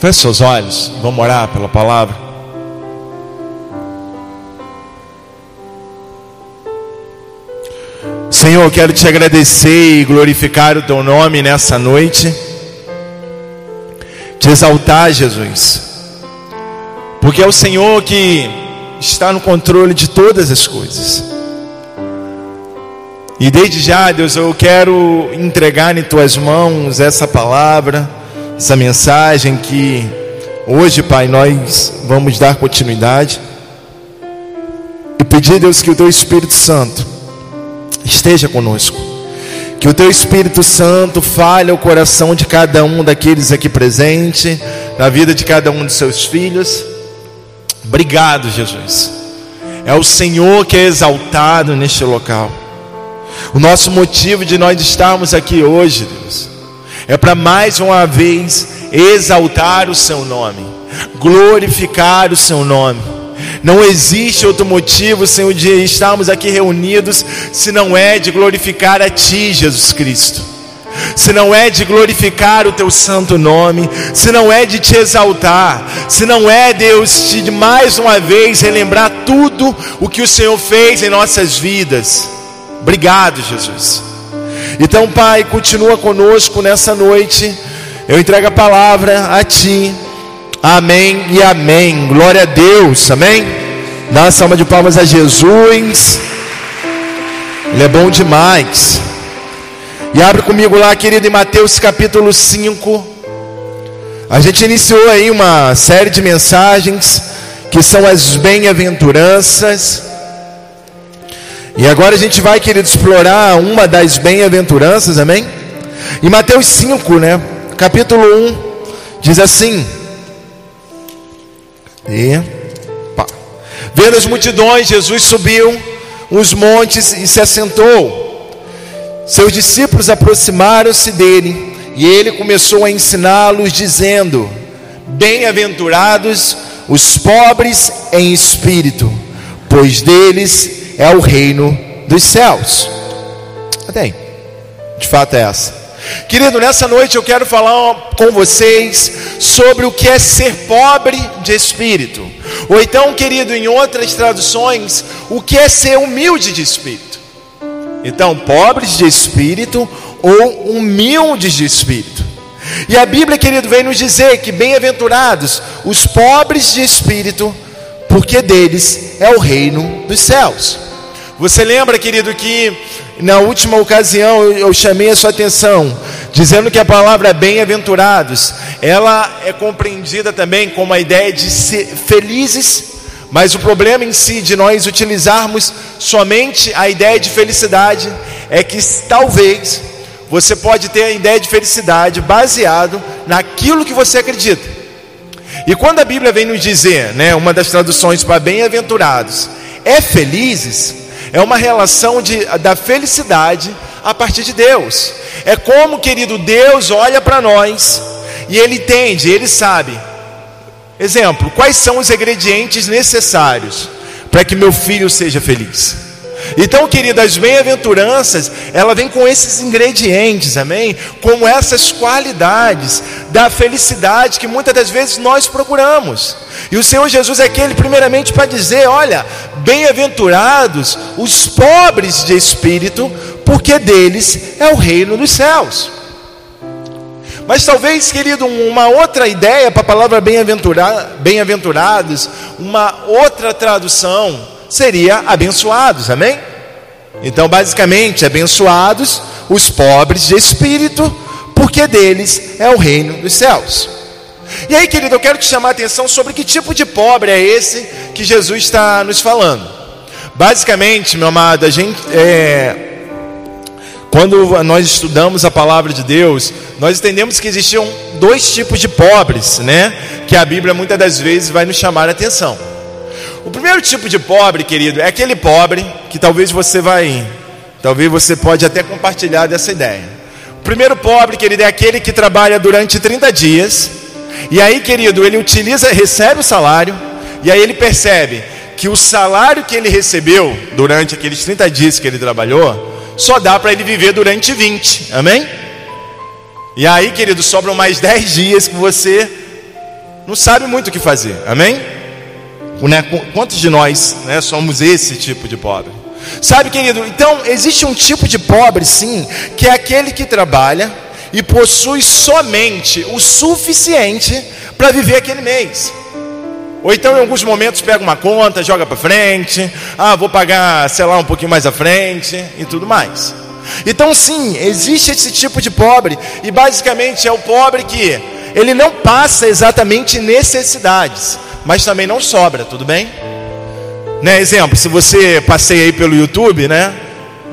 Feche seus olhos, vamos orar pela palavra. Senhor, eu quero te agradecer e glorificar o teu nome nessa noite, te exaltar, Jesus, porque é o Senhor que está no controle de todas as coisas. E desde já, Deus, eu quero entregar em tuas mãos essa palavra, essa mensagem que hoje, Pai, nós vamos dar continuidade. E pedir, Deus, que o teu Espírito Santo esteja conosco. Que o teu Espírito Santo fale ao coração de cada um daqueles aqui presente, na vida de cada um de seus filhos. Obrigado, Jesus. É o Senhor que é exaltado neste local. O nosso motivo de nós estarmos aqui hoje, Deus, é para mais uma vez exaltar o Seu nome, glorificar o Seu nome. Não existe outro motivo, Senhor, de estarmos aqui reunidos, se não é de glorificar a Ti, Jesus Cristo. Se não é de glorificar o Teu santo nome, se não é de Te exaltar, se não é, Deus, de mais uma vez relembrar tudo o que o Senhor fez em nossas vidas. Obrigado, Jesus. Então, Pai, continua conosco nessa noite. Eu entrego a palavra a Ti. Amém e amém. Glória a Deus. Amém. Dá uma salva de palmas a Jesus. Ele é bom demais. E abre comigo lá, querido, em Mateus capítulo 5. A gente iniciou aí uma série de mensagens que são as bem-aventuranças. E agora a gente vai, querido, explorar uma das bem-aventuranças, amém? Em Mateus 5, né? Capítulo 1, diz assim: E pá. Vendo as multidões, Jesus subiu os montes e se assentou. Seus discípulos aproximaram-se dele e ele começou a ensiná-los, dizendo: Bem-aventurados os pobres em espírito, pois deles é o reino dos céus. Até De fato é essa. Querido, nessa noite eu quero falar com vocês sobre o que é ser pobre de espírito. Ou então, querido, em outras traduções, o que é ser humilde de espírito. Então, pobres de espírito ou humildes de espírito. E a Bíblia, querido, vem nos dizer que bem-aventurados os pobres de espírito, porque deles é o reino dos céus. Você lembra, querido, que na última ocasião eu, chamei a sua atenção, dizendo que a palavra bem-aventurados, ela é compreendida também como a ideia de ser felizes, mas o problema em si de nós utilizarmos somente a ideia de felicidade é que talvez você pode ter a ideia de felicidade baseado naquilo que você acredita. E quando a Bíblia vem nos dizer, né, uma das traduções para bem-aventurados, é felizes, é uma relação de, da felicidade a partir de Deus. É como, querido, Deus olha para nós e Ele entende, Ele sabe. Exemplo, quais são os ingredientes necessários para que meu filho seja feliz? Então, querido, as bem-aventuranças, ela vem com esses ingredientes, amém? Com essas qualidades da felicidade que muitas das vezes nós procuramos. E o Senhor Jesus é aquele, primeiramente, para dizer: olha, bem-aventurados os pobres de espírito, porque deles é o reino dos céus. Mas talvez, querido, uma outra ideia para a palavra bem-aventurados, uma outra tradução seria abençoados, amém? Então, basicamente, abençoados os pobres de espírito, porque deles é o reino dos céus. E aí, querido, eu quero te chamar a atenção sobre que tipo de pobre é esse que Jesus está nos falando. Basicamente, meu amado, a gente é, quando nós estudamos a palavra de Deus, nós entendemos que existiam dois tipos de pobres, né? Que a Bíblia muitas das vezes vai nos chamar a atenção. O primeiro tipo de pobre, querido, é aquele pobre que talvez você vai, talvez você pode até compartilhar dessa ideia. O primeiro pobre, querido, é aquele que trabalha durante 30 dias, e aí, querido, ele utiliza, recebe o salário, e aí ele percebe que o salário que ele recebeu durante aqueles 30 dias que ele trabalhou, só dá para ele viver durante 20, amém? E aí, querido, sobram mais 10 dias que você não sabe muito o que fazer, amém? Né? Quantos de nós né, somos esse tipo de pobre? Sabe, querido, então existe um tipo de pobre, sim, que é aquele que trabalha e possui somente o suficiente para viver aquele mês. Ou então, em alguns momentos, pega uma conta, joga para frente, ah, vou pagar, sei lá, um pouquinho mais à frente e tudo mais. Então, sim, existe esse tipo de pobre, e basicamente é o pobre que ele não passa exatamente necessidades, mas também não sobra, tudo bem? Né, exemplo, se você passeia aí pelo YouTube, né?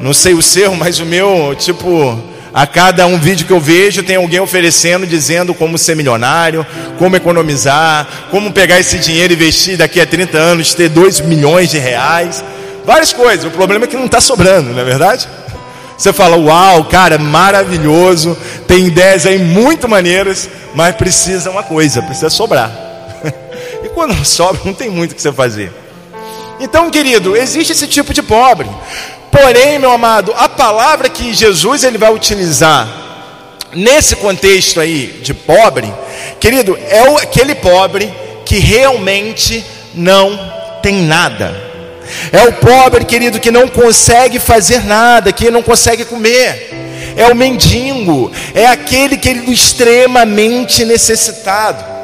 Não sei o seu, mas o meu, tipo, a cada um vídeo que eu vejo, tem alguém oferecendo, dizendo como ser milionário, como economizar, como pegar esse dinheiro e investir daqui a 30 anos, ter 2 milhões de reais. Várias coisas. O problema é que não está sobrando, não é verdade? Você fala, uau, cara, maravilhoso, tem ideias aí muito maneiras, mas precisa uma coisa, precisa sobrar. E quando sobra, não tem muito o que você fazer. Então, querido, existe esse tipo de pobre. Porém, meu amado, a palavra que Jesus ele vai utilizar nesse contexto aí de pobre, querido, é aquele pobre que realmente não tem nada. É o pobre, querido, que não consegue fazer nada, que não consegue comer. É o mendigo, é aquele que ele extremamente necessitado.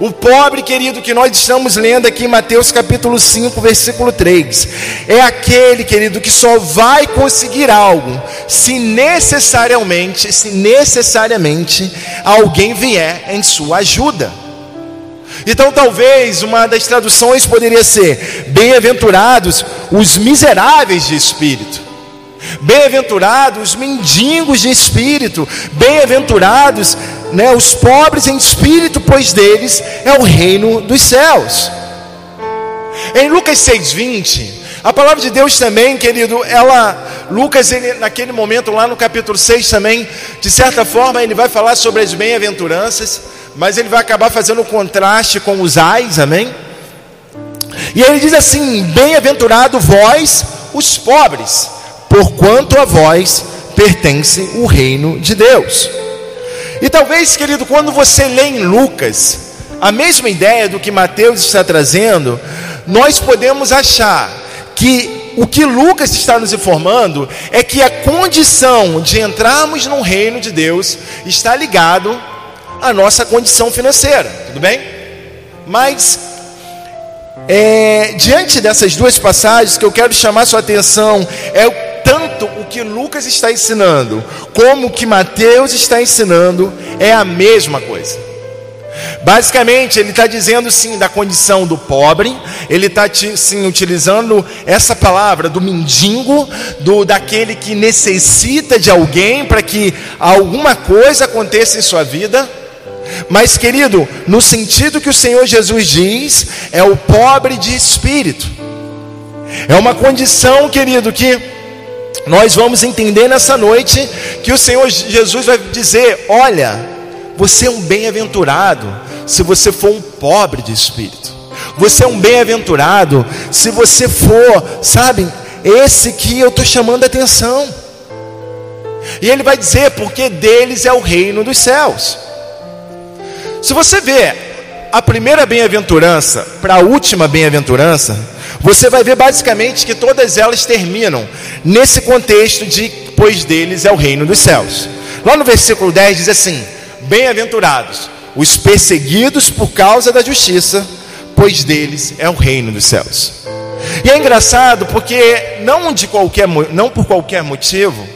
O pobre, querido, que nós estamos lendo aqui em Mateus capítulo 5, versículo 3, é aquele, querido, que só vai conseguir algo se necessariamente, se necessariamente alguém vier em sua ajuda. Então, talvez uma das traduções poderia ser: bem-aventurados os miseráveis de espírito. Bem-aventurados os mendigos de espírito, bem-aventurados né, os pobres em espírito, pois deles é o reino dos céus. Em Lucas 6,20, a palavra de Deus também, querido, ela, Lucas, ele, naquele momento, lá no capítulo 6 também, de certa forma, ele vai falar sobre as bem-aventuranças, mas ele vai acabar fazendo um contraste com os ais, amém? E ele diz assim: Bem-aventurado vós, os pobres, porquanto a vós pertence o reino de Deus. E talvez, querido, quando você lê em Lucas, a mesma ideia do que Mateus está trazendo, nós podemos achar que o que Lucas está nos informando é que a condição de entrarmos no reino de Deus está ligado à nossa condição financeira, tudo bem? Mas é, diante dessas duas passagens que eu quero chamar sua atenção é tanto o que Lucas está ensinando, como o que Mateus está ensinando, é a mesma coisa. Basicamente, ele está dizendo sim da condição do pobre, ele está sim utilizando essa palavra do mendigo, do daquele que necessita de alguém para que alguma coisa aconteça em sua vida. Mas, querido, no sentido que o Senhor Jesus diz, é o pobre de espírito. É uma condição, querido, que nós vamos entender nessa noite que o Senhor Jesus vai dizer: Olha, você é um bem-aventurado se você for um pobre de espírito. Você é um bem-aventurado se você for, sabe, esse que eu estou chamando a atenção. E ele vai dizer: Porque deles é o reino dos céus. Se você vê a primeira bem-aventurança para a última bem-aventurança, você vai ver basicamente que todas elas terminam nesse contexto de pois deles é o reino dos céus. Lá no versículo 10 diz assim: Bem-aventurados os perseguidos por causa da justiça, pois deles é o reino dos céus. E é engraçado porque não de qualquer não por qualquer motivo,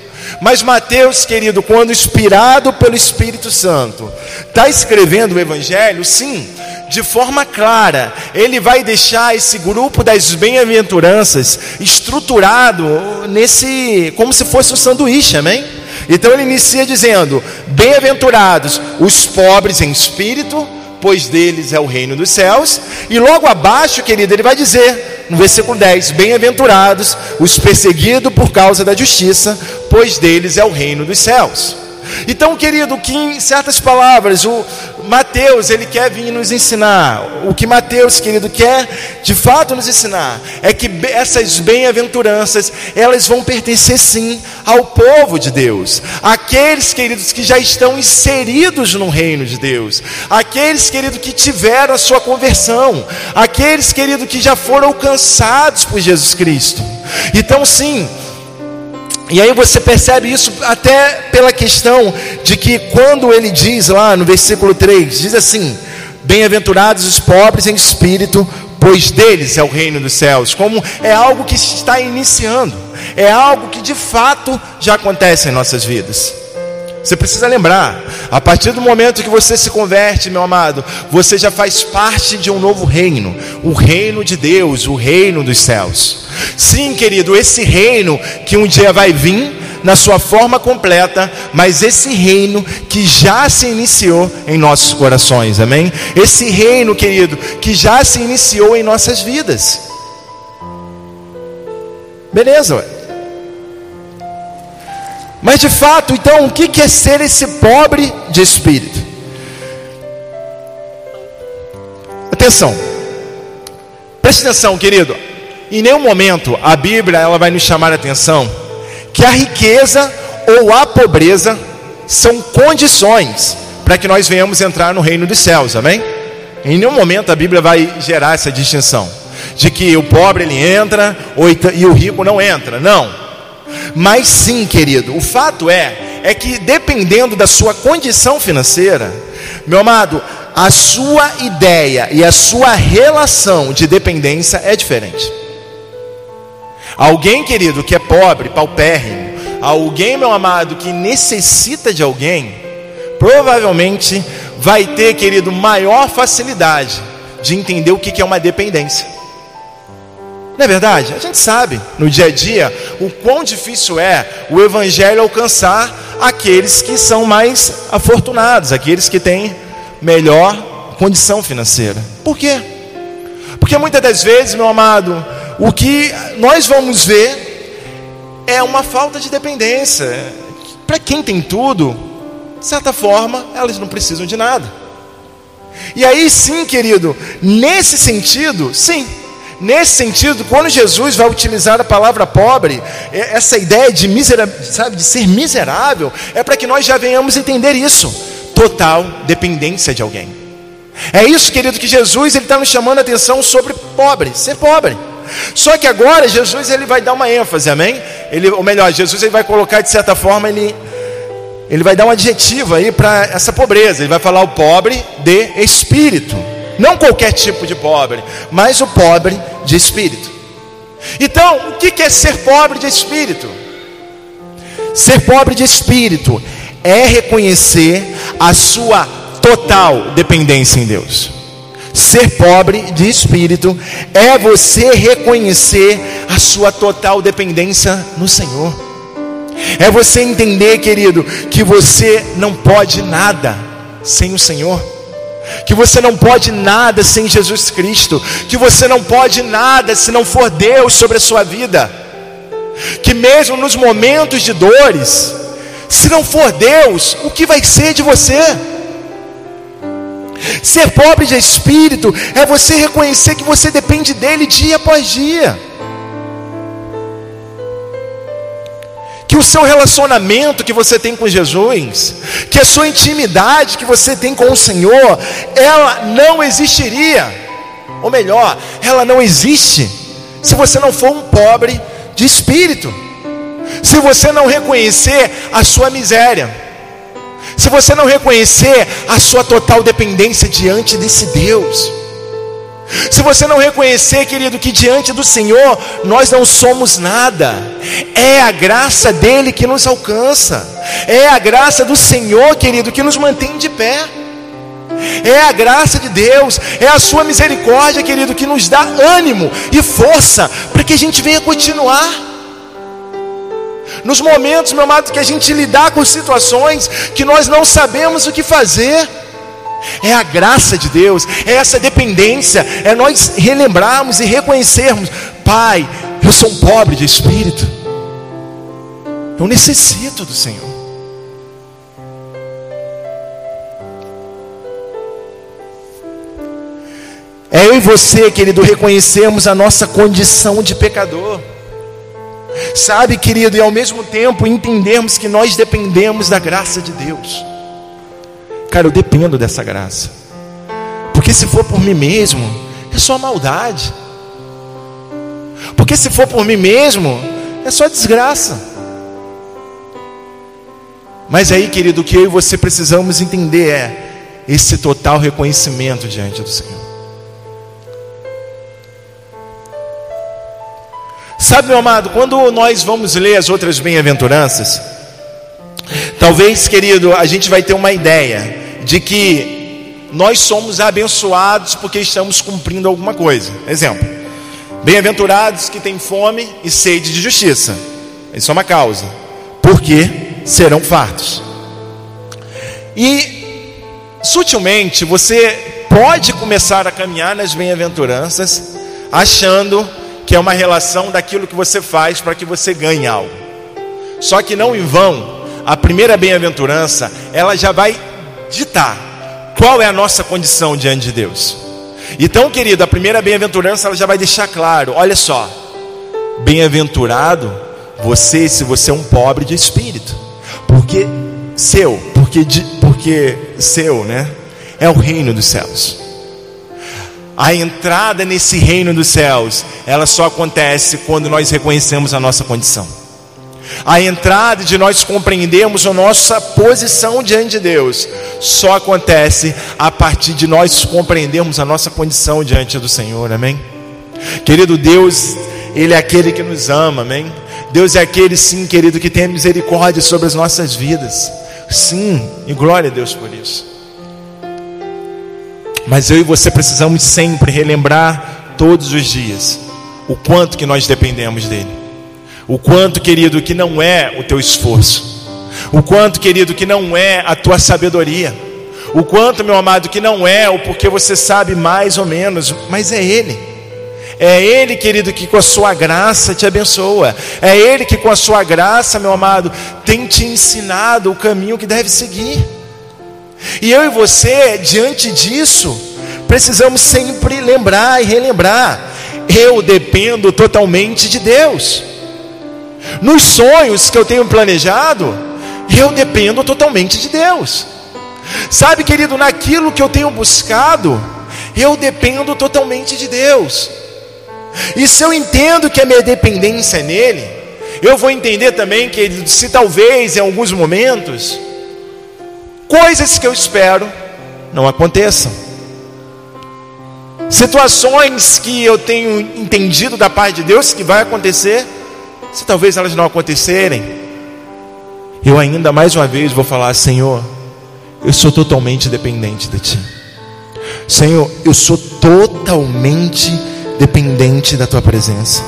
mas Mateus, querido, quando inspirado pelo Espírito Santo, está escrevendo o Evangelho, sim, de forma clara, ele vai deixar esse grupo das bem-aventuranças estruturado nesse, como se fosse um sanduíche, amém? Então ele inicia dizendo: Bem-aventurados os pobres em espírito, pois deles é o reino dos céus. E logo abaixo, querido, ele vai dizer, no versículo 10: Bem-aventurados os perseguidos por causa da justiça, pois deles é o reino dos céus. Então, querido, que em certas palavras, o, Mateus, ele quer vir nos ensinar. O que Mateus, querido, quer de fato nos ensinar é que essas bem-aventuranças, elas vão pertencer sim ao povo de Deus. Aqueles, queridos, que já estão inseridos no reino de Deus. Aqueles, querido, que tiveram a sua conversão. Aqueles, querido, que já foram alcançados por Jesus Cristo. Então, sim, e aí você percebe isso até pela questão de que quando ele diz lá no versículo 3, diz assim: Bem-aventurados os pobres em espírito, pois deles é o reino dos céus. Como é algo que está iniciando, é algo que de fato já acontece em nossas vidas. Você precisa lembrar, a partir do momento que você se converte, meu amado, você já faz parte de um novo reino, o reino de Deus, o reino dos céus. Sim, querido, esse reino que um dia vai vir na sua forma completa, mas esse reino que já se iniciou em nossos corações, amém? Esse reino, querido, que já se iniciou em nossas vidas. Beleza, ué. Mas de fato, então, o que é ser esse pobre de espírito? Atenção, preste atenção, querido. Em nenhum momento a Bíblia ela vai nos chamar a atenção que a riqueza ou a pobreza são condições para que nós venhamos entrar no reino dos céus, amém? Em nenhum momento a Bíblia vai gerar essa distinção de que o pobre ele entra e o rico não entra. Não. Mas sim, querido, o fato é é que dependendo da sua condição financeira, meu amado, a sua ideia e a sua relação de dependência é diferente. Alguém, querido, que é pobre, paupérrimo, alguém, meu amado, que necessita de alguém, provavelmente vai ter, querido, maior facilidade de entender o que é uma dependência. Não é verdade? A gente sabe no dia a dia o quão difícil é o evangelho alcançar aqueles que são mais afortunados, aqueles que têm melhor condição financeira. Por quê? Porque muitas das vezes, meu amado, o que nós vamos ver é uma falta de dependência. Para quem tem tudo, de certa forma, elas não precisam de nada. E aí sim, querido, nesse sentido, sim, Nesse sentido, quando Jesus vai utilizar a palavra pobre, é, essa ideia de, misera, sabe, de ser miserável, é para que nós já venhamos entender isso. Total dependência de alguém. É isso, querido, que Jesus ele está nos chamando a atenção sobre pobre, ser pobre. Só que agora Jesus ele vai dar uma ênfase, amém? Ele, ou melhor, Jesus ele vai colocar de certa forma ele ele vai dar um adjetivo aí para essa pobreza. Ele vai falar o pobre de espírito. Não qualquer tipo de pobre, mas o pobre de espírito. Então, o que é ser pobre de espírito? Ser pobre de espírito é reconhecer a sua total dependência em Deus. Ser pobre de espírito é você reconhecer a sua total dependência no Senhor. É você entender, querido, que você não pode nada sem o Senhor que você não pode nada sem Jesus Cristo, que você não pode nada se não for Deus sobre a sua vida, que mesmo nos momentos de dores, se não for Deus, o que vai ser de você? Ser pobre de espírito é você reconhecer que você depende dele dia após dia. Que o seu relacionamento que você tem com Jesus, que a sua intimidade que você tem com o Senhor, ela não existiria, ou melhor, ela não existe, se você não for um pobre de espírito, se você não reconhecer a sua miséria, se você não reconhecer a sua total dependência diante desse Deus. Se você não reconhecer, querido, que diante do Senhor nós não somos nada, é a graça dele que nos alcança, é a graça do Senhor, querido, que nos mantém de pé. É a graça de Deus, é a sua misericórdia, querido, que nos dá ânimo e força para que a gente venha continuar. Nos momentos, meu amado, que a gente lidar com situações que nós não sabemos o que fazer, é a graça de Deus, é essa dependência, é nós relembrarmos e reconhecermos: Pai, eu sou um pobre de espírito, eu necessito do Senhor. É eu e você, querido, reconhecermos a nossa condição de pecador. Sabe, querido, e ao mesmo tempo entendermos que nós dependemos da graça de Deus. Cara, eu dependo dessa graça. Porque se for por mim mesmo, é só maldade. Porque se for por mim mesmo, é só desgraça. Mas aí, querido, o que eu e você precisamos entender é esse total reconhecimento diante do Senhor. Sabe, meu amado, quando nós vamos ler as outras bem-aventuranças, talvez, querido, a gente vai ter uma ideia de que nós somos abençoados porque estamos cumprindo alguma coisa. Exemplo: bem-aventurados que têm fome e sede de justiça. Isso é uma causa. Porque serão fartos. E sutilmente você pode começar a caminhar nas bem-aventuranças achando que é uma relação daquilo que você faz para que você ganhe algo. Só que não em vão, a primeira bem-aventurança, ela já vai ditar qual é a nossa condição diante de Deus. Então, querido, a primeira bem-aventurança ela já vai deixar claro, olha só, bem-aventurado você se você é um pobre de espírito, porque seu, porque porque seu, né? É o reino dos céus. A entrada nesse reino dos céus, ela só acontece quando nós reconhecemos a nossa condição. A entrada de nós compreendermos a nossa posição diante de Deus só acontece a partir de nós compreendermos a nossa condição diante do Senhor, amém? Querido Deus, Ele é aquele que nos ama, amém? Deus é aquele, sim, querido, que tem misericórdia sobre as nossas vidas, sim, e glória a Deus por isso. Mas eu e você precisamos sempre relembrar todos os dias o quanto que nós dependemos dele. O quanto, querido, que não é o teu esforço. O quanto, querido, que não é a tua sabedoria. O quanto, meu amado, que não é o porque você sabe mais ou menos, mas é ele. É Ele, querido, que com a sua graça te abençoa. É Ele que com a sua graça, meu amado, tem te ensinado o caminho que deve seguir. E eu e você, diante disso, precisamos sempre lembrar e relembrar: eu dependo totalmente de Deus. Nos sonhos que eu tenho planejado, eu dependo totalmente de Deus. Sabe, querido, naquilo que eu tenho buscado, eu dependo totalmente de Deus. E se eu entendo que a minha dependência é nele, eu vou entender também que se talvez em alguns momentos coisas que eu espero não aconteçam. Situações que eu tenho entendido da parte de Deus que vai acontecer, se talvez elas não acontecerem, eu ainda mais uma vez vou falar: Senhor, eu sou totalmente dependente de Ti. Senhor, eu sou totalmente dependente da Tua presença.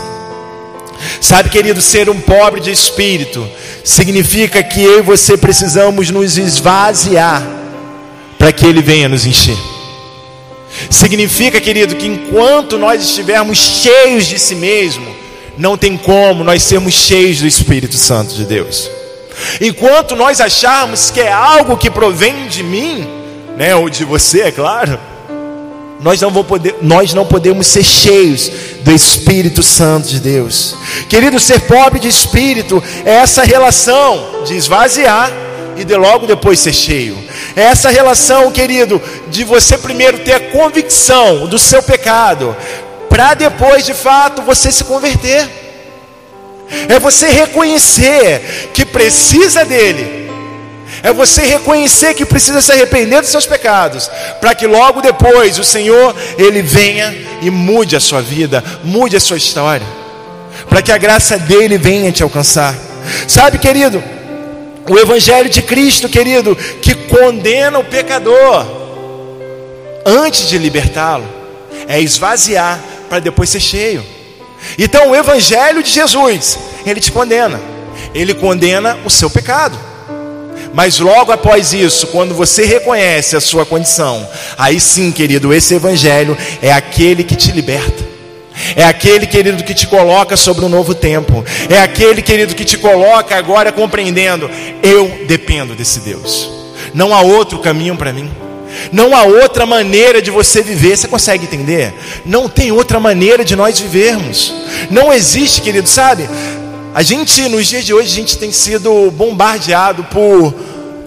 Sabe, querido, ser um pobre de espírito significa que eu e você precisamos nos esvaziar para que Ele venha nos encher. Significa, querido, que enquanto nós estivermos cheios de si mesmo, não tem como nós sermos cheios do Espírito Santo de Deus. Enquanto nós acharmos que é algo que provém de mim, né, ou de você, é claro, nós não, vamos poder, nós não podemos ser cheios do Espírito Santo de Deus. Querido, ser pobre de espírito é essa relação de esvaziar e de logo depois ser cheio. É essa relação, querido, de você primeiro ter a convicção do seu pecado, para depois de fato você se converter. É você reconhecer que precisa dele é você reconhecer que precisa se arrepender dos seus pecados, para que logo depois o Senhor ele venha e mude a sua vida, mude a sua história, para que a graça dele venha te alcançar. Sabe, querido, o evangelho de Cristo, querido, que condena o pecador antes de libertá-lo, é esvaziar para depois ser cheio. Então, o evangelho de Jesus, ele te condena. Ele condena o seu pecado. Mas logo após isso, quando você reconhece a sua condição, aí sim, querido, esse evangelho é aquele que te liberta. É aquele, querido, que te coloca sobre um novo tempo. É aquele, querido, que te coloca agora compreendendo: eu dependo desse Deus. Não há outro caminho para mim. Não há outra maneira de você viver. Você consegue entender? Não tem outra maneira de nós vivermos. Não existe, querido, sabe? A gente, nos dias de hoje, a gente tem sido bombardeado por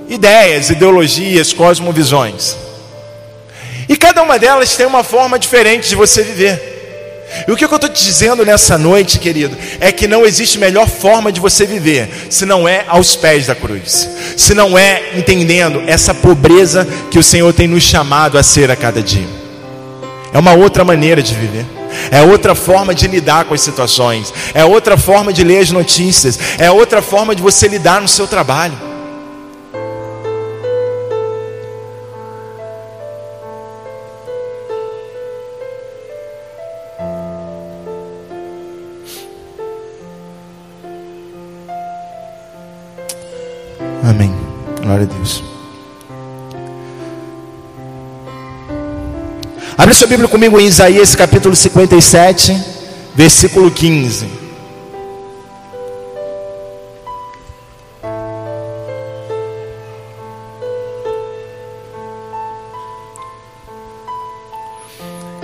ideias, ideologias, cosmovisões. E cada uma delas tem uma forma diferente de você viver. E o que eu estou te dizendo nessa noite, querido, é que não existe melhor forma de você viver se não é aos pés da cruz, se não é entendendo essa pobreza que o Senhor tem nos chamado a ser a cada dia. É uma outra maneira de viver. É outra forma de lidar com as situações, é outra forma de ler as notícias, é outra forma de você lidar no seu trabalho. Abre sua Bíblia comigo em Isaías capítulo 57, versículo 15.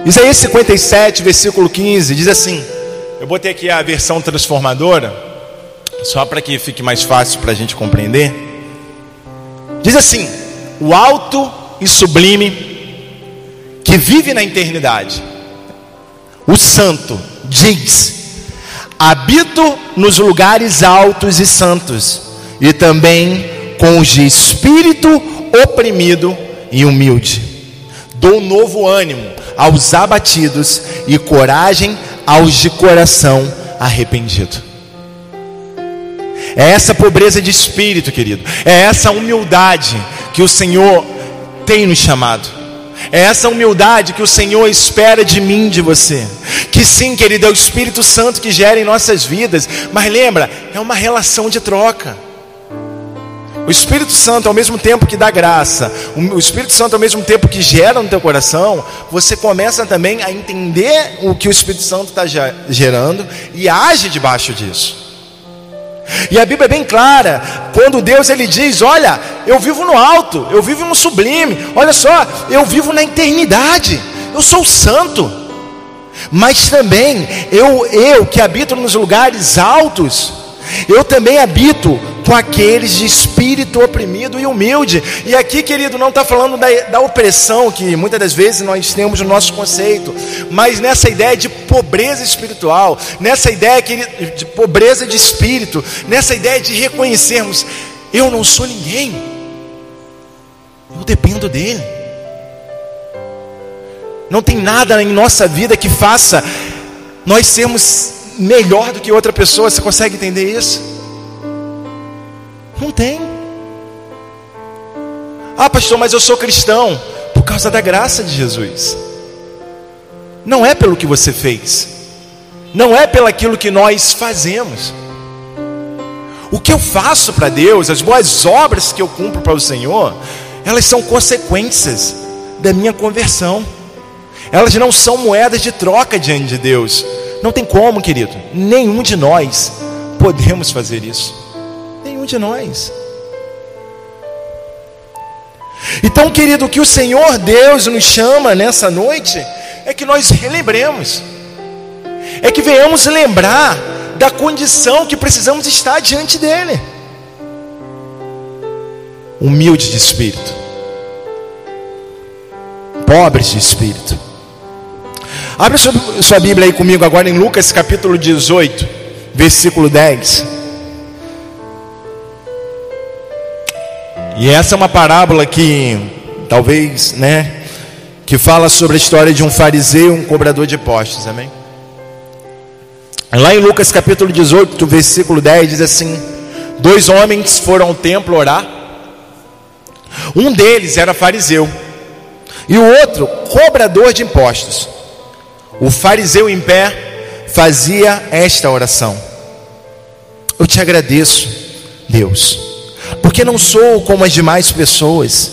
Isaías 57, versículo 15, diz assim: Eu botei aqui a versão transformadora, só para que fique mais fácil para a gente compreender. Diz assim: o alto e sublime que vive na eternidade, o santo, diz: habito nos lugares altos e santos, e também com os de espírito oprimido e humilde. Dou novo ânimo aos abatidos e coragem aos de coração arrependido. É essa pobreza de espírito, querido. É essa humildade que o Senhor tem nos chamado. É essa humildade que o Senhor espera de mim, de você. Que sim, querido, é o Espírito Santo que gera em nossas vidas. Mas lembra, é uma relação de troca. O Espírito Santo, ao mesmo tempo que dá graça, o Espírito Santo, ao mesmo tempo que gera no teu coração, você começa também a entender o que o Espírito Santo está gerando e age debaixo disso. E a Bíblia é bem clara, quando Deus ele diz: "Olha, eu vivo no alto, eu vivo no sublime. Olha só, eu vivo na eternidade. Eu sou santo. Mas também eu eu que habito nos lugares altos, eu também habito com aqueles de espírito oprimido e humilde. E aqui, querido, não está falando da, da opressão que muitas das vezes nós temos no nosso conceito, mas nessa ideia de pobreza espiritual, nessa ideia de pobreza de espírito, nessa ideia de reconhecermos: eu não sou ninguém, eu dependo dEle. Não tem nada em nossa vida que faça nós sermos melhor do que outra pessoa. Você consegue entender isso? Não tem. Ah, pastor, mas eu sou cristão por causa da graça de Jesus. Não é pelo que você fez. Não é pelo aquilo que nós fazemos. O que eu faço para Deus, as boas obras que eu cumpro para o Senhor, elas são consequências da minha conversão. Elas não são moedas de troca diante de Deus. Não tem como, querido. Nenhum de nós podemos fazer isso. Nenhum de nós. Então, querido, o que o Senhor Deus nos chama nessa noite é que nós relembremos, é que venhamos lembrar da condição que precisamos estar diante dEle. Humilde de espírito, pobres de espírito Abre sua Bíblia aí comigo agora em Lucas capítulo 18, versículo 10. E essa é uma parábola que talvez, né, que fala sobre a história de um fariseu um cobrador de impostos, amém? Lá em Lucas capítulo 18, versículo 10 diz assim: Dois homens foram ao templo orar. Um deles era fariseu e o outro cobrador de impostos. O fariseu em pé fazia esta oração: Eu te agradeço, Deus, porque não sou como as demais pessoas,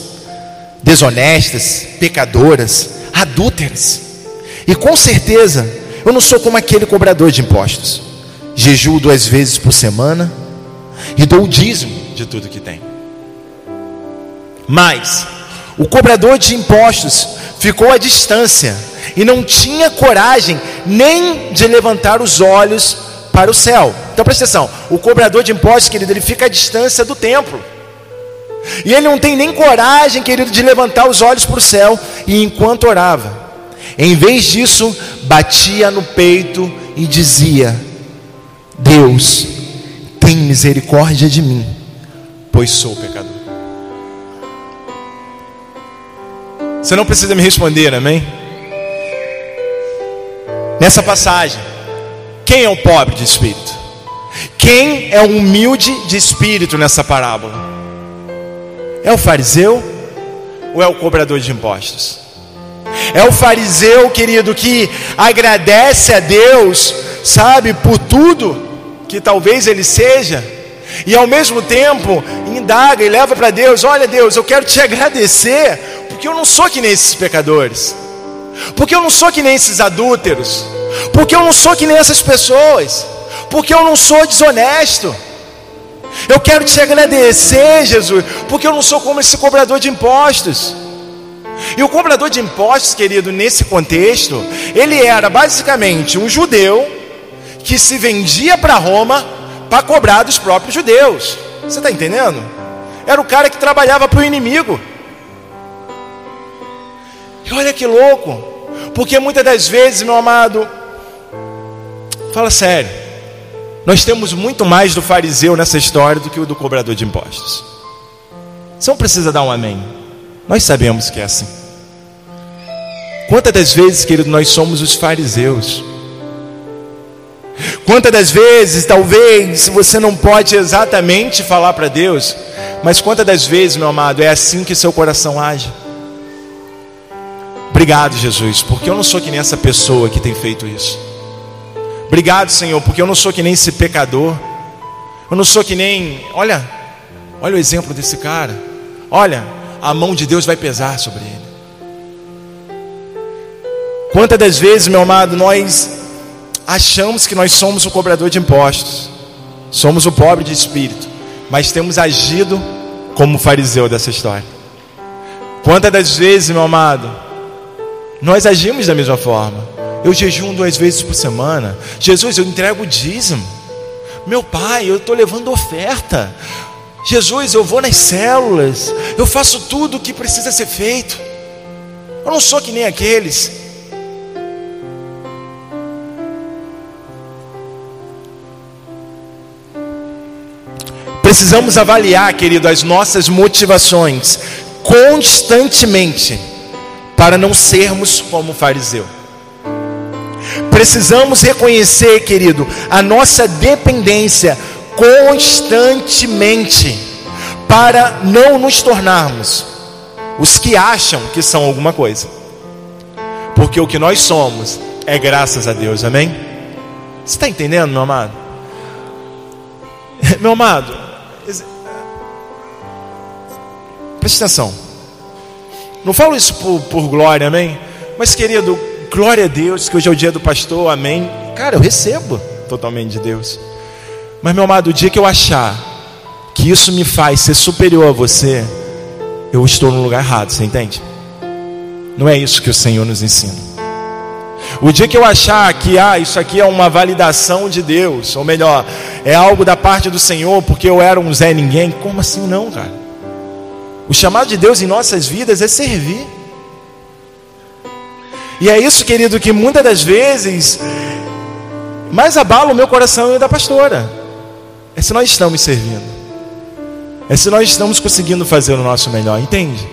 desonestas, pecadoras, adúlteras, e com certeza eu não sou como aquele cobrador de impostos. Jejuo duas vezes por semana e dou o dízimo de tudo que tem. Mas O cobrador de impostos ficou à distância e não tinha coragem nem de levantar os olhos para o céu. Então presta atenção: o cobrador de impostos, querido, ele fica à distância do templo. E ele não tem nem coragem, querido, de levantar os olhos para o céu. E enquanto orava, em vez disso, batia no peito e dizia: Deus, tem misericórdia de mim, pois sou pecador. Você não precisa me responder, amém? Nessa passagem, quem é o pobre de espírito? Quem é o humilde de espírito nessa parábola? É o fariseu ou é o cobrador de impostos? É o fariseu, querido, que agradece a Deus, sabe, por tudo que talvez ele seja, e ao mesmo tempo indaga e leva para Deus: Olha, Deus, eu quero te agradecer, porque eu não sou que nem esses pecadores, porque eu não sou que nem esses adúlteros, porque eu não sou que nem essas pessoas, porque eu não sou desonesto. Eu quero te agradecer, Jesus, porque eu não sou como esse cobrador de impostos. E o cobrador de impostos, querido, nesse contexto, ele era basicamente um judeu que se vendia para Roma para cobrar dos próprios judeus. Você está entendendo? Era o cara que trabalhava para o inimigo. E olha que louco, porque muitas das vezes, meu amado, fala sério, nós temos muito mais do fariseu nessa história do que o do cobrador de impostos. Você não precisa dar um amém. Nós sabemos que é assim. Quantas das vezes, querido, nós somos os fariseus? Quantas das vezes, talvez, você não pode exatamente falar para Deus, mas quantas das vezes, meu amado, é assim que seu coração age? Obrigado, Jesus, porque eu não sou que nem essa pessoa que tem feito isso. Obrigado, Senhor, porque eu não sou que nem esse pecador. Eu não sou que nem, olha, olha o exemplo desse cara. Olha, a mão de Deus vai pesar sobre ele. Quantas das vezes, meu amado, nós achamos que nós somos o cobrador de impostos, somos o pobre de espírito, mas temos agido como fariseu dessa história. Quantas das vezes, meu amado, nós agimos da mesma forma. Eu jejum duas vezes por semana. Jesus, eu entrego o dízimo. Meu pai, eu estou levando oferta. Jesus, eu vou nas células. Eu faço tudo o que precisa ser feito. Eu não sou que nem aqueles. Precisamos avaliar, querido, as nossas motivações constantemente para não sermos como fariseu. Precisamos reconhecer, querido, a nossa dependência constantemente para não nos tornarmos os que acham que são alguma coisa. Porque o que nós somos é graças a Deus, amém? Você está entendendo, meu amado? Meu amado, Preste atenção. Não falo isso por, por glória, amém? Mas, querido, glória a Deus, que hoje é o dia do pastor, amém. Cara, eu recebo totalmente de Deus. Mas, meu amado, o dia que eu achar que isso me faz ser superior a você, eu estou no lugar errado, você entende? Não é isso que o Senhor nos ensina. O dia que eu achar que ah, isso aqui é uma validação de Deus, ou melhor, é algo da parte do Senhor, porque eu era um Zé Ninguém, como assim não, cara? O chamado de Deus em nossas vidas é servir. E é isso, querido, que muitas das vezes mais abala o meu coração e o da pastora. É se nós estamos servindo. É se nós estamos conseguindo fazer o nosso melhor, entende?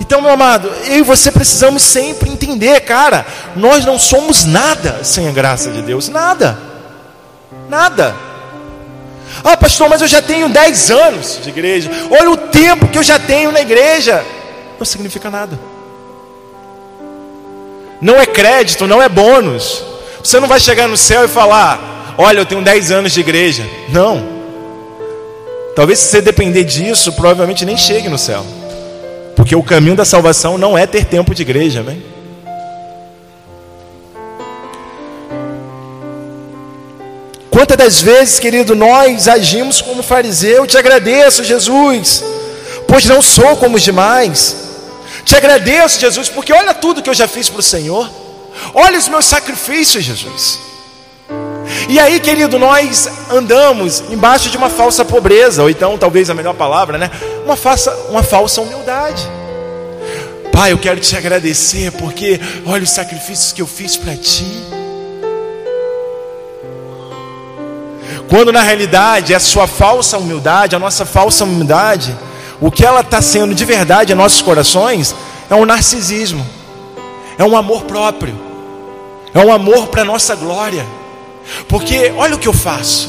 Então, meu amado, eu e você precisamos sempre entender, cara, nós não somos nada sem a graça de Deus, nada. Nada. Ah, pastor, mas eu já tenho 10 anos de igreja. Olha o tempo que eu já tenho na igreja. Não significa nada. Não é crédito, não é bônus. Você não vai chegar no céu e falar: Olha, eu tenho 10 anos de igreja. Não. Talvez se você depender disso, provavelmente nem chegue no céu. Porque o caminho da salvação não é ter tempo de igreja, amém? Quantas das vezes, querido, nós agimos como fariseu? Te agradeço, Jesus, pois não sou como os demais. Te agradeço, Jesus, porque olha tudo que eu já fiz para o Senhor. Olha os meus sacrifícios, Jesus. E aí, querido, nós andamos embaixo de uma falsa pobreza, ou então, talvez a melhor palavra, né? Uma falsa, uma falsa humildade. Pai, eu quero te agradecer porque olha os sacrifícios que eu fiz para ti. Quando na realidade é a sua falsa humildade, a nossa falsa humildade, o que ela está sendo de verdade em nossos corações é um narcisismo, é um amor próprio, é um amor para nossa glória. Porque olha o que eu faço,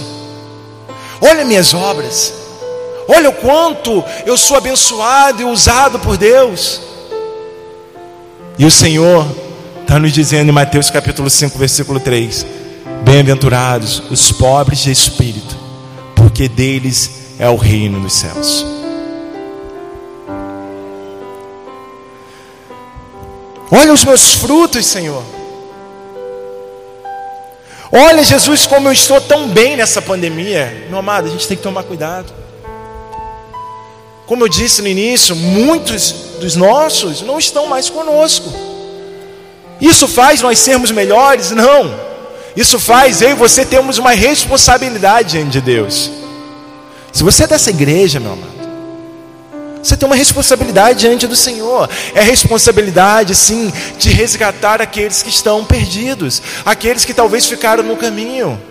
olha minhas obras, olha o quanto eu sou abençoado e usado por Deus. E o Senhor está nos dizendo em Mateus capítulo 5, versículo 3: Bem-aventurados os pobres de espírito, porque deles é o reino dos céus. Olha os meus frutos, Senhor. Olha, Jesus, como eu estou tão bem nessa pandemia. Meu amado, a gente tem que tomar cuidado. Como eu disse no início, muitos dos nossos não estão mais conosco. Isso faz nós sermos melhores? Não. Isso faz eu e você termos uma responsabilidade diante de Deus. Se você é dessa igreja, meu amado, você tem uma responsabilidade diante do Senhor. É responsabilidade, sim, de resgatar aqueles que estão perdidos, aqueles que talvez ficaram no caminho.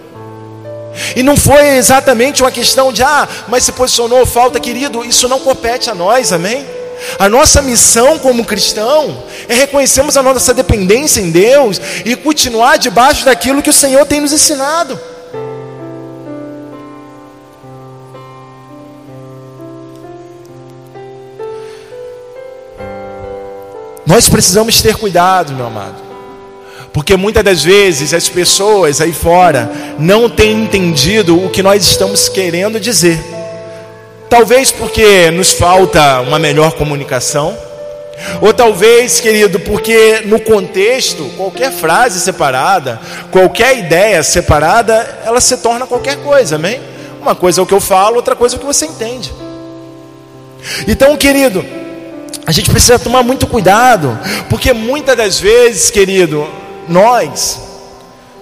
E não foi exatamente uma questão de, ah, mas se posicionou, falta, querido, isso não compete a nós, amém? A nossa missão como cristão é reconhecermos a nossa dependência em Deus e continuar debaixo daquilo que o Senhor tem nos ensinado. Nós precisamos ter cuidado, meu amado, porque muitas das vezes as pessoas aí fora não têm entendido o que nós estamos querendo dizer. Talvez porque nos falta uma melhor comunicação, ou talvez, querido, porque no contexto, qualquer frase separada, qualquer ideia separada, ela se torna qualquer coisa, amém? Uma coisa é o que eu falo, outra coisa é o que você entende. Então, querido, a gente precisa tomar muito cuidado, porque muitas das vezes, querido, nós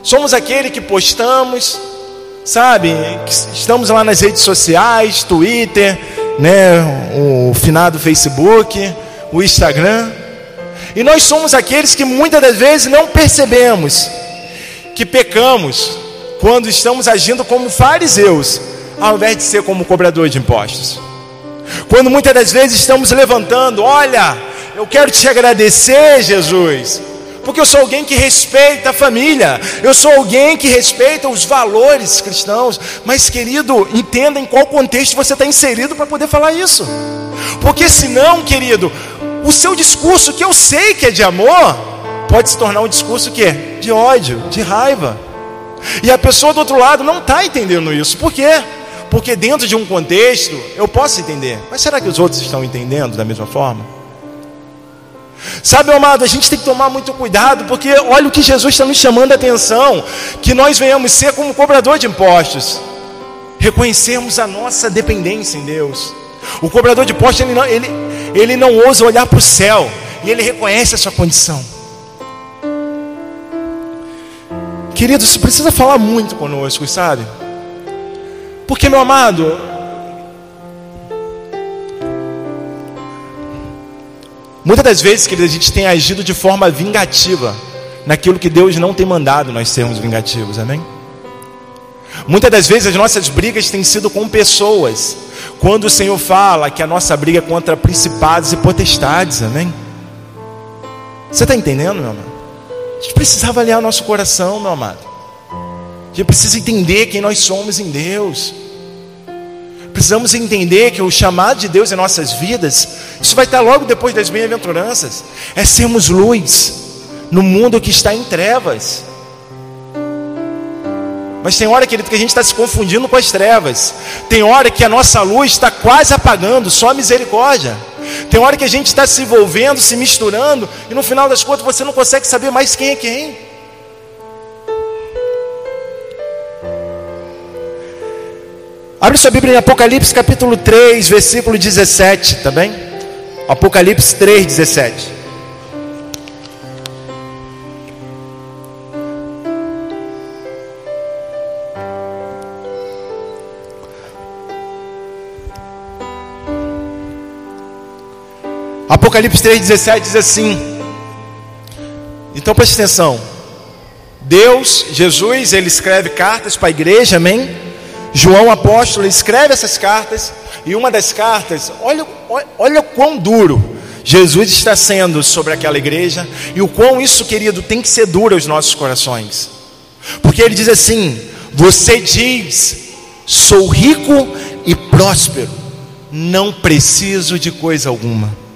somos aquele que postamos, sabe, estamos lá nas redes sociais, Twitter, né, o finado Facebook, o Instagram, e nós somos aqueles que muitas das vezes não percebemos que pecamos quando estamos agindo como fariseus, ao invés de ser como cobrador de impostos. Quando muitas das vezes estamos levantando, olha, eu quero te agradecer, Jesus, porque eu sou alguém que respeita a família, eu sou alguém que respeita os valores cristãos, mas querido, entenda em qual contexto você está inserido para poder falar isso, porque senão, querido, o seu discurso, que eu sei que é de amor, pode se tornar um discurso que de ódio, de raiva, e a pessoa do outro lado não está entendendo isso, por quê? Porque dentro de um contexto eu posso entender, mas será que os outros estão entendendo da mesma forma? Sabe, amado, a gente tem que tomar muito cuidado, porque olha o que Jesus está nos chamando a atenção: que nós venhamos ser como cobrador de impostos, reconhecermos a nossa dependência em Deus. O cobrador de impostos, ele não, ele, ele não ousa olhar para o céu, e ele reconhece a sua condição. Queridos, precisa falar muito conosco, sabe? Porque, meu amado, muitas das vezes, que a gente tem agido de forma vingativa naquilo que Deus não tem mandado nós sermos vingativos, amém? Muitas das vezes as nossas brigas têm sido com pessoas, quando o Senhor fala que a nossa briga é contra principados e potestades, amém? Você está entendendo, meu amado? A gente precisa avaliar o nosso coração, meu amado gente precisa entender quem nós somos em Deus. Precisamos entender que o chamado de Deus em nossas vidas, isso vai estar logo depois das bem-aventuranças, é sermos luz no mundo que está em trevas. Mas tem hora, querido, que a gente está se confundindo com as trevas. Tem hora que a nossa luz está quase apagando, só misericórdia. Tem hora que a gente está se envolvendo, se misturando, e no final das contas você não consegue saber mais quem é quem. Abre sua Bíblia em Apocalipse capítulo 3, versículo 17, tá bem? Apocalipse 3,17. Apocalipse 3,17 diz assim. Então preste atenção. Deus, Jesus, ele escreve cartas para a igreja, amém? João apóstolo escreve essas cartas, e uma das cartas, olha, olha, olha quão duro Jesus está sendo sobre aquela igreja, e o quão isso, querido, tem que ser duro aos nossos corações. Porque ele diz assim: Você diz, sou rico e próspero, não preciso de coisa alguma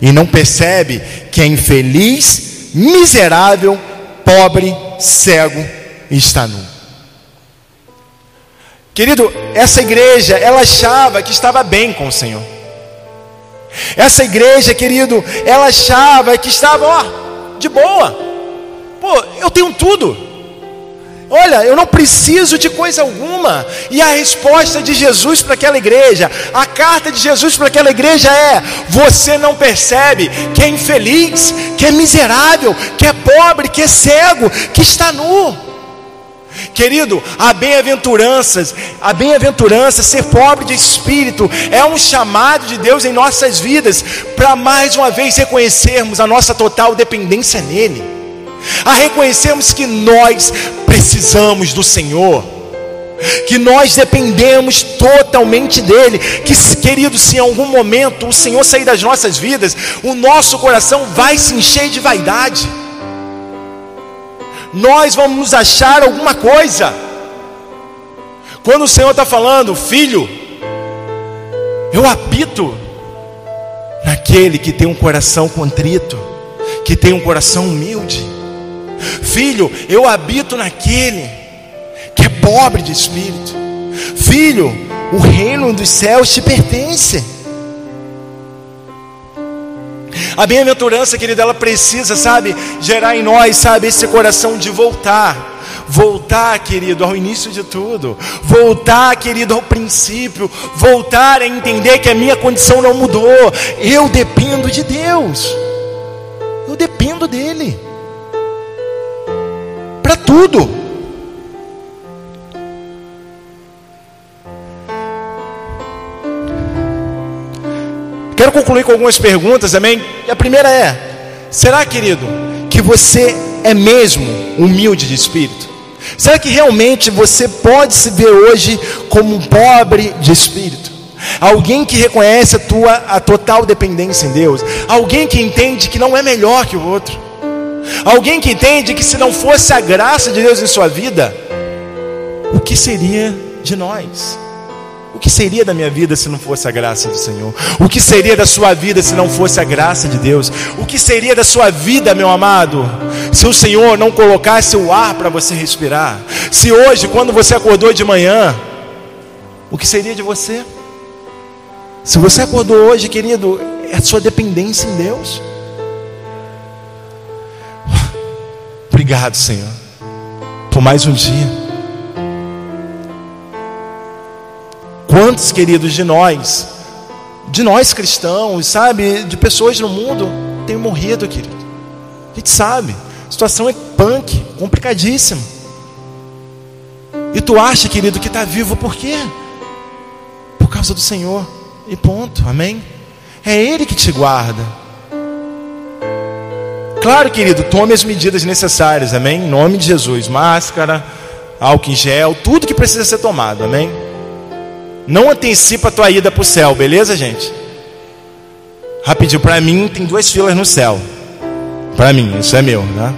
e não percebe que é infeliz, miserável, pobre, cego e está nu. Querido, essa igreja, ela achava que estava bem com o Senhor. Essa igreja, querido, ela achava que estava, ó, de boa. Pô, eu tenho tudo. Olha, eu não preciso de coisa alguma. E a resposta de Jesus para aquela igreja, a carta de Jesus para aquela igreja é: você não percebe que é infeliz, que é miserável, que é pobre, que é cego, que está nu. Querido, a bem-aventuranças, a bem-aventurança, ser pobre de espírito, é um chamado de Deus em nossas vidas, para mais uma vez reconhecermos a nossa total dependência nele a reconhecermos que nós precisamos do Senhor, que nós dependemos totalmente dEle, que, querido, se em algum momento o Senhor sair das nossas vidas, o nosso coração vai se encher de vaidade, nós vamos achar alguma coisa, quando o Senhor está falando, filho, eu habito naquele que tem um coração contrito, que tem um coração humilde. Filho, eu habito naquele que é pobre de espírito. Filho, o reino dos céus te pertence. A bem-aventurança, querida, ela precisa, sabe, gerar em nós, sabe, esse coração de voltar. Voltar, querido, ao início de tudo. Voltar, querido, ao princípio. Voltar a entender que a minha condição não mudou. Eu dependo de Deus. Eu dependo dEle para tudo. Quero concluir com algumas perguntas também. A primeira é: será, querido, que você é mesmo humilde de espírito? Será que realmente você pode se ver hoje como um pobre de espírito? Alguém que reconhece a tua a total dependência em Deus, alguém que entende que não é melhor que o outro. Alguém que entende que se não fosse a graça de Deus em sua vida, o que seria de nós? O que seria da minha vida se não fosse a graça do Senhor? O que seria da sua vida se não fosse a graça de Deus? O que seria da sua vida, meu amado, se o Senhor não colocasse o ar para você respirar? Se hoje, quando você acordou de manhã, o que seria de você? Se você acordou hoje, querido, é a sua dependência em Deus. Obrigado, Senhor, por mais um dia. Quantos, queridos, de nós, de nós cristãos, sabe, de pessoas no mundo, têm morrido, querido. A gente sabe, a situação é punk, complicadíssima. E tu acha, querido, que está vivo por quê? Por causa do Senhor. E ponto, amém? É Ele que te guarda. Claro, querido, tome as medidas necessárias, amém? Em nome de Jesus, máscara, álcool em gel, tudo que precisa ser tomado, amém? Não antecipa a tua ida para o céu, beleza, gente? Rapidinho, para mim tem duas filas no céu. Para mim, isso é meu, né?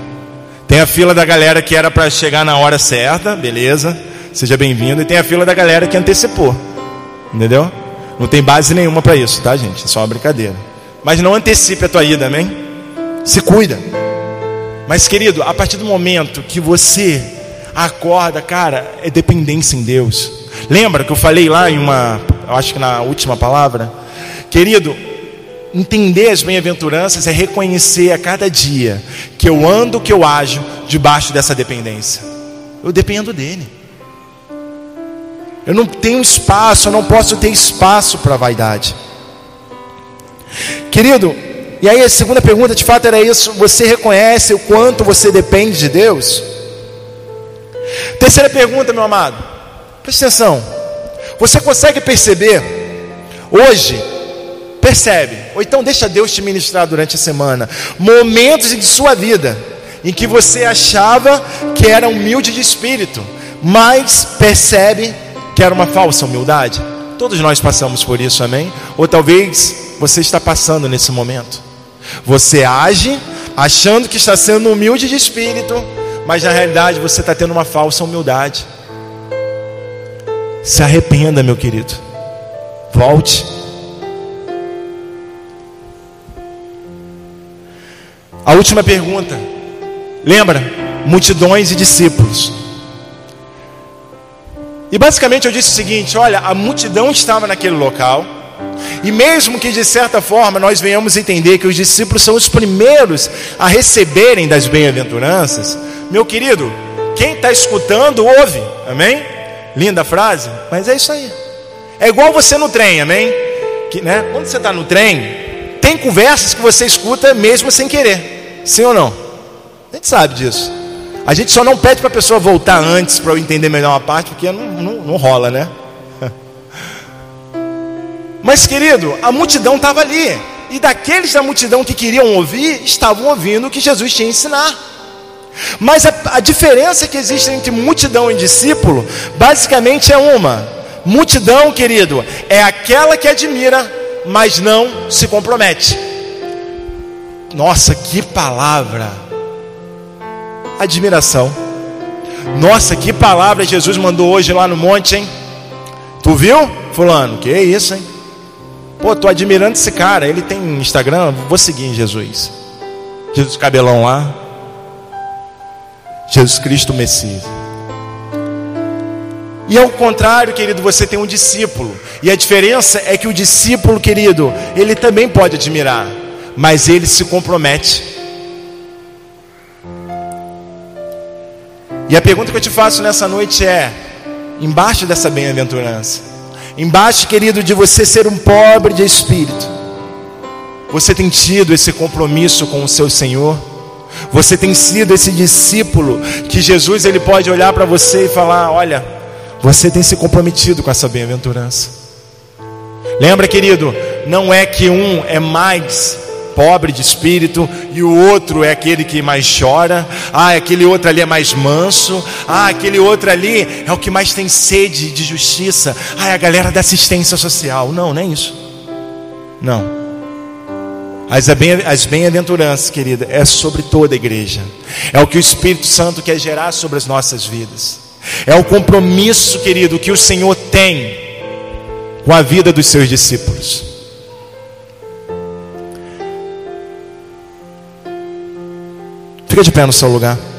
Tem a fila da galera que era para chegar na hora certa, beleza? Seja bem-vindo. E tem a fila da galera que antecipou, entendeu? Não tem base nenhuma para isso, tá, gente? É só uma brincadeira. Mas não antecipe a tua ida, amém? Se cuida. Mas, querido, a partir do momento que você acorda, cara, é dependência em Deus. Lembra que eu falei lá em uma, acho que na última palavra? Querido, entender as bem-aventuranças é reconhecer a cada dia que eu ando, que eu ajo debaixo dessa dependência. Eu dependo dele. Eu não tenho espaço, eu não posso ter espaço para vaidade. Querido, e aí a segunda pergunta de fato era isso: você reconhece o quanto você depende de Deus? Terceira pergunta, meu amado, preste atenção. Você consegue perceber hoje? Percebe, ou então deixa Deus te ministrar durante a semana, momentos de sua vida em que você achava que era humilde de espírito, mas percebe que era uma falsa humildade. Todos nós passamos por isso, amém? Ou talvez você está passando nesse momento. Você age achando que está sendo humilde de espírito, mas na realidade você está tendo uma falsa humildade. Se arrependa, meu querido. Volte. A última pergunta. Lembra? Multidões e discípulos. E basicamente eu disse o seguinte: olha, a multidão estava naquele local, e mesmo que de certa forma nós venhamos entender que os discípulos são os primeiros a receberem das bem-aventuranças, meu querido, quem está escutando, ouve, amém? Linda frase, mas é isso aí. É igual você no trem, amém? Que, né? Quando você está no trem, tem conversas que você escuta mesmo sem querer, sim ou não? A gente sabe disso. A gente só não pede para a pessoa voltar antes para eu entender melhor uma parte, porque não, não, não rola, né? Mas, querido, a multidão estava ali. E daqueles da multidão que queriam ouvir, estavam ouvindo o que Jesus tinha a ensinar. Mas a, a diferença que existe entre multidão e discípulo, basicamente é uma: multidão, querido, é aquela que admira, mas não se compromete. Nossa, que palavra! Admiração. Nossa, que palavra Jesus mandou hoje lá no monte, hein? Tu viu, Fulano? Que isso, hein? Pô, tô admirando esse cara. Ele tem Instagram, vou seguir Jesus. Jesus cabelão lá. Jesus Cristo Messias. E ao contrário, querido, você tem um discípulo. E a diferença é que o discípulo, querido, ele também pode admirar, mas ele se compromete. E a pergunta que eu te faço nessa noite é: embaixo dessa bem-aventurança, embaixo, querido, de você ser um pobre de espírito, você tem tido esse compromisso com o seu Senhor? Você tem sido esse discípulo que Jesus ele pode olhar para você e falar: Olha, você tem se comprometido com essa bem-aventurança. Lembra, querido, não é que um é mais pobre de espírito, e o outro é aquele que mais chora, ah, aquele outro ali é mais manso, ah, aquele outro ali é o que mais tem sede de justiça, ah, é a galera da assistência social. Não, não é isso. Não. As bem-aventuranças, querida, é sobre toda a igreja. É o que o Espírito Santo quer gerar sobre as nossas vidas. É o compromisso, querido, que o Senhor tem com a vida dos seus discípulos. Fica de pé no seu lugar.